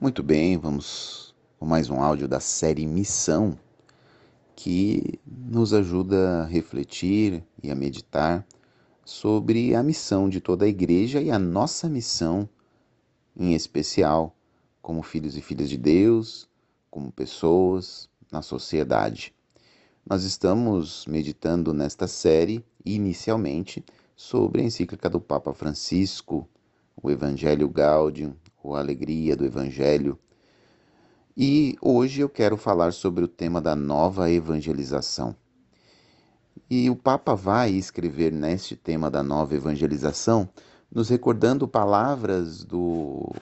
Muito bem, vamos com mais um áudio da série Missão, que nos ajuda a refletir e a meditar sobre a missão de toda a igreja e a nossa missão em especial, como filhos e filhas de Deus, como pessoas na sociedade. Nós estamos meditando nesta série, inicialmente, sobre a encíclica do Papa Francisco, o Evangelho Gaudium, a alegria do Evangelho. E hoje eu quero falar sobre o tema da nova evangelização. E o Papa vai escrever neste tema da nova evangelização, nos recordando palavras do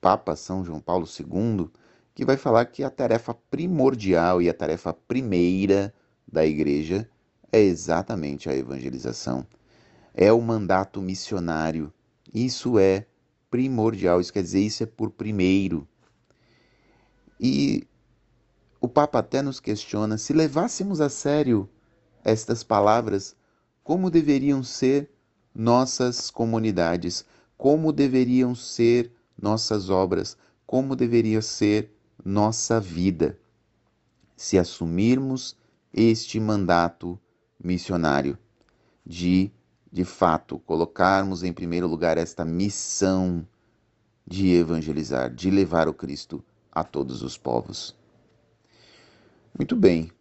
Papa São João Paulo II, que vai falar que a tarefa primordial e a tarefa primeira da igreja é exatamente a evangelização. É o mandato missionário. Isso é primordial, isso quer dizer, isso é por primeiro. E o Papa até nos questiona se levássemos a sério estas palavras, como deveriam ser nossas comunidades, como deveriam ser nossas obras, como deveria ser nossa vida, se assumirmos este mandato missionário de de fato, colocarmos em primeiro lugar esta missão de evangelizar, de levar o Cristo a todos os povos. Muito bem,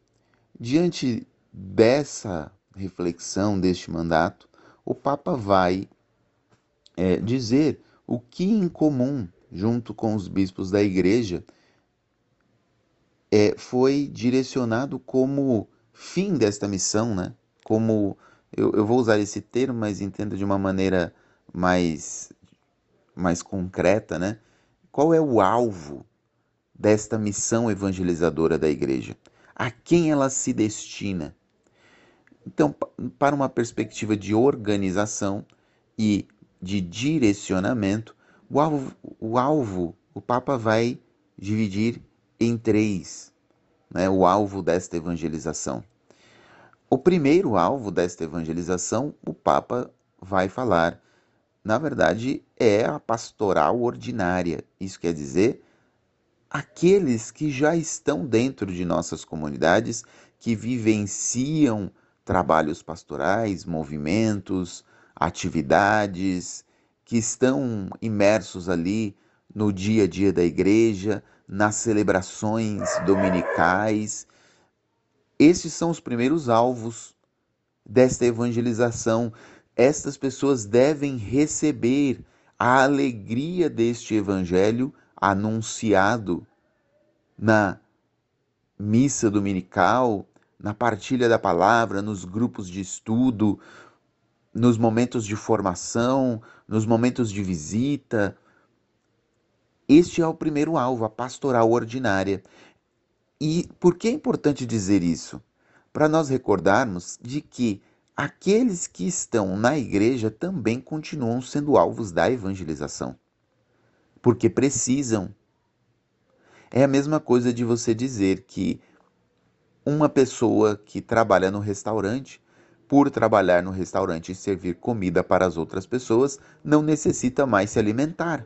diante dessa reflexão, deste mandato, o Papa vai é, dizer o que em comum, junto com os bispos da Igreja, é, foi direcionado como fim desta missão, né? como eu, eu vou usar esse termo, mas entenda de uma maneira mais, mais concreta, né? Qual é o alvo desta missão evangelizadora da igreja? A quem ela se destina? Então, para uma perspectiva de organização e de direcionamento, o alvo, o, alvo, o Papa vai dividir em três, né, o alvo desta evangelização. O primeiro alvo desta evangelização, o Papa vai falar, na verdade, é a pastoral ordinária. Isso quer dizer aqueles que já estão dentro de nossas comunidades, que vivenciam trabalhos pastorais, movimentos, atividades, que estão imersos ali no dia a dia da igreja, nas celebrações dominicais estes são os primeiros alvos desta evangelização. Estas pessoas devem receber a alegria deste evangelho anunciado na missa dominical, na partilha da palavra, nos grupos de estudo, nos momentos de formação, nos momentos de visita. Este é o primeiro alvo, a pastoral ordinária. E por que é importante dizer isso? Para nós recordarmos de que aqueles que estão na igreja também continuam sendo alvos da evangelização. Porque precisam. É a mesma coisa de você dizer que uma pessoa que trabalha no restaurante, por trabalhar no restaurante e servir comida para as outras pessoas, não necessita mais se alimentar.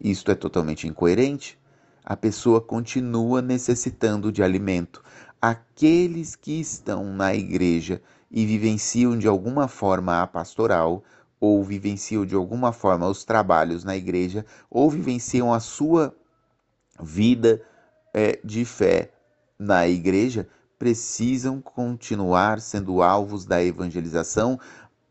Isto é totalmente incoerente a pessoa continua necessitando de alimento. Aqueles que estão na igreja e vivenciam de alguma forma a pastoral, ou vivenciam de alguma forma os trabalhos na igreja, ou vivenciam a sua vida é, de fé na igreja, precisam continuar sendo alvos da evangelização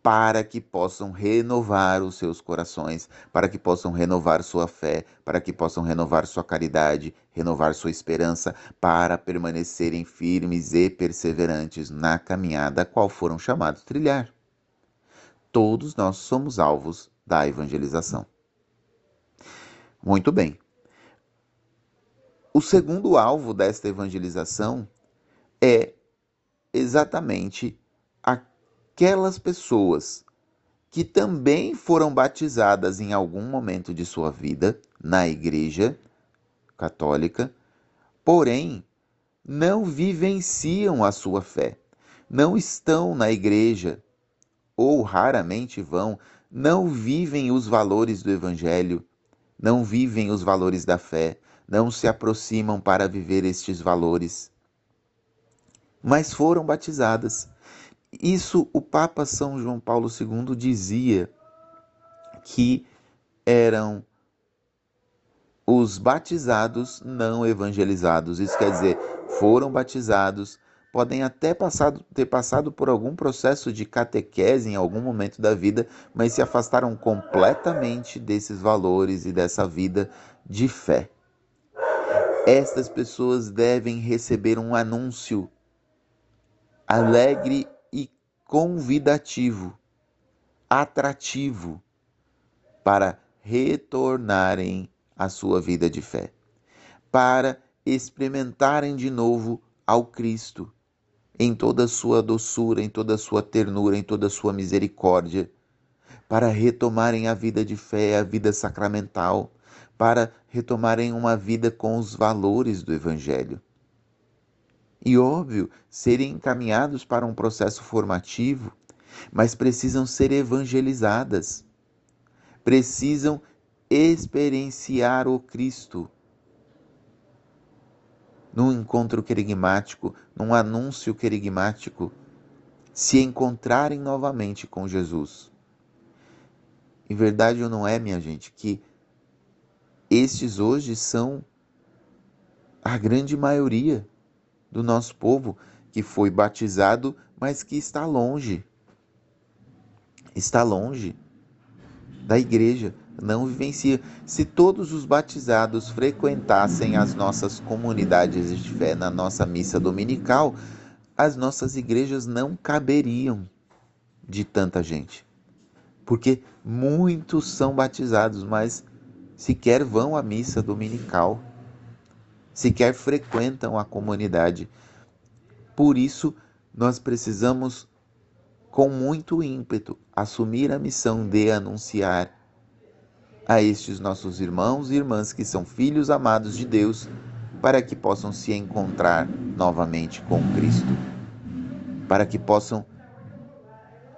para que possam renovar os seus corações, para que possam renovar sua fé, para que possam renovar sua caridade, renovar sua esperança, para permanecerem firmes e perseverantes na caminhada a qual foram chamados trilhar. Todos nós somos alvos da evangelização. Muito bem. O segundo alvo desta evangelização é exatamente aquelas pessoas que também foram batizadas em algum momento de sua vida na Igreja Católica, porém não vivenciam a sua fé, não estão na igreja ou raramente vão, não vivem os valores do Evangelho, não vivem os valores da fé, não se aproximam para viver estes valores, mas foram batizadas. Isso o Papa São João Paulo II dizia que eram os batizados não evangelizados. Isso quer dizer, foram batizados, podem até passado, ter passado por algum processo de catequese em algum momento da vida, mas se afastaram completamente desses valores e dessa vida de fé. Estas pessoas devem receber um anúncio alegre convidativo, atrativo, para retornarem à sua vida de fé, para experimentarem de novo ao Cristo em toda a sua doçura, em toda a sua ternura, em toda a sua misericórdia, para retomarem a vida de fé, a vida sacramental, para retomarem uma vida com os valores do Evangelho. E óbvio, serem encaminhados para um processo formativo, mas precisam ser evangelizadas, precisam experienciar o Cristo, num encontro querigmático, num anúncio querigmático, se encontrarem novamente com Jesus. Em verdade ou não é, minha gente, que estes hoje são a grande maioria do nosso povo que foi batizado, mas que está longe. Está longe da igreja, não vivencia. Se todos os batizados frequentassem as nossas comunidades de fé na nossa missa dominical, as nossas igrejas não caberiam de tanta gente. Porque muitos são batizados, mas sequer vão à missa dominical, sequer frequentam a comunidade. Por isso, nós precisamos, com muito ímpeto, assumir a missão de anunciar a estes nossos irmãos e irmãs que são filhos amados de Deus, para que possam se encontrar novamente com Cristo, para que possam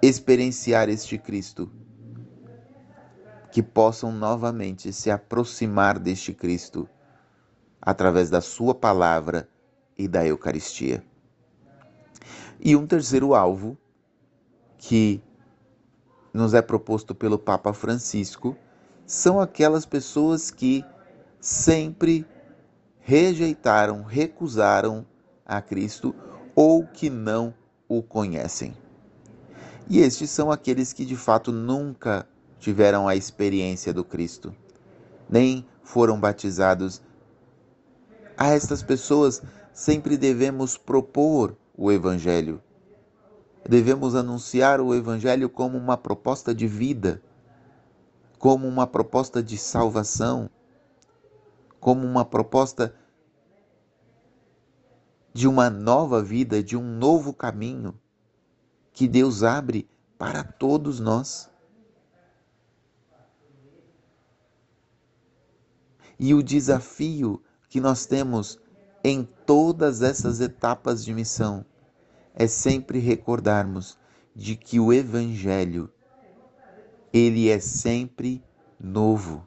experienciar este Cristo, que possam novamente se aproximar deste Cristo através da Sua palavra e da Eucaristia. E um terceiro alvo que nos é proposto pelo Papa Francisco são aquelas pessoas que sempre rejeitaram, recusaram a Cristo ou que não o conhecem. E estes são aqueles que de fato nunca tiveram a experiência do Cristo, nem foram batizados. A estas pessoas sempre devemos propor o Evangelho. Devemos anunciar o Evangelho como uma proposta de vida como uma proposta de salvação, como uma proposta de uma nova vida, de um novo caminho que Deus abre para todos nós. E o desafio que nós temos em todas essas etapas de missão é sempre recordarmos de que o Evangelho ele é sempre novo.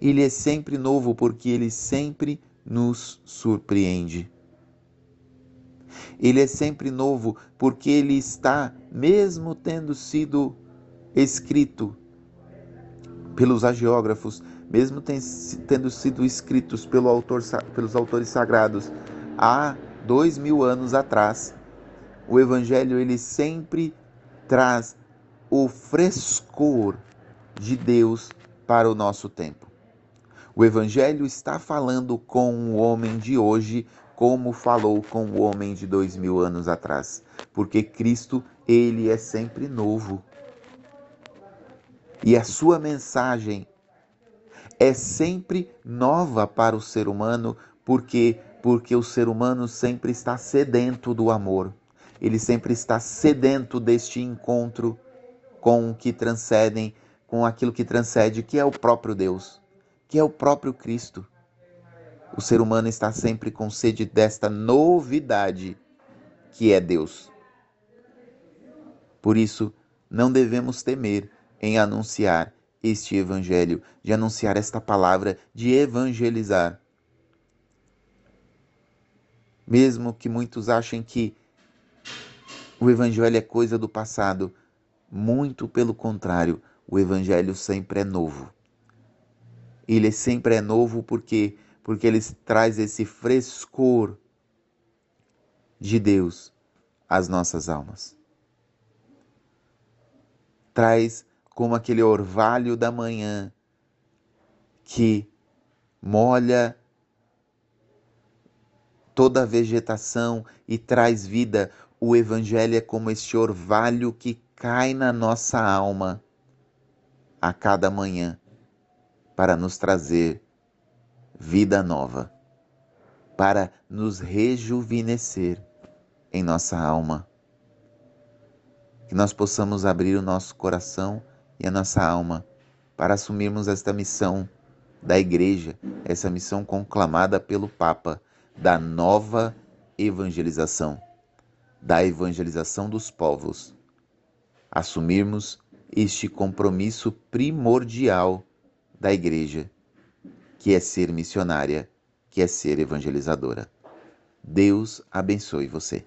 Ele é sempre novo porque ele sempre nos surpreende. Ele é sempre novo porque ele está, mesmo tendo sido escrito pelos agiógrafos, mesmo tendo sido escritos pelo autor, pelos autores sagrados há dois mil anos atrás, o Evangelho ele sempre traz o frescor de Deus para o nosso tempo. O Evangelho está falando com o homem de hoje como falou com o homem de dois mil anos atrás, porque Cristo, ele é sempre novo. E a sua mensagem é sempre nova para o ser humano, porque porque o ser humano sempre está sedento do amor. Ele sempre está sedento deste encontro com o que transcendem, com aquilo que transcende, que é o próprio Deus, que é o próprio Cristo. O ser humano está sempre com sede desta novidade que é Deus. Por isso, não devemos temer em anunciar este evangelho, de anunciar esta palavra, de evangelizar. Mesmo que muitos achem que o evangelho é coisa do passado, muito pelo contrário, o evangelho sempre é novo. Ele sempre é novo porque porque ele traz esse frescor de Deus às nossas almas. Traz como aquele orvalho da manhã que molha toda a vegetação e traz vida. O Evangelho é como este orvalho que cai na nossa alma a cada manhã para nos trazer vida nova, para nos rejuvenescer em nossa alma. Que nós possamos abrir o nosso coração e a nossa alma para assumirmos esta missão da Igreja, essa missão conclamada pelo Papa da nova evangelização, da evangelização dos povos. Assumirmos este compromisso primordial da Igreja, que é ser missionária, que é ser evangelizadora. Deus abençoe você.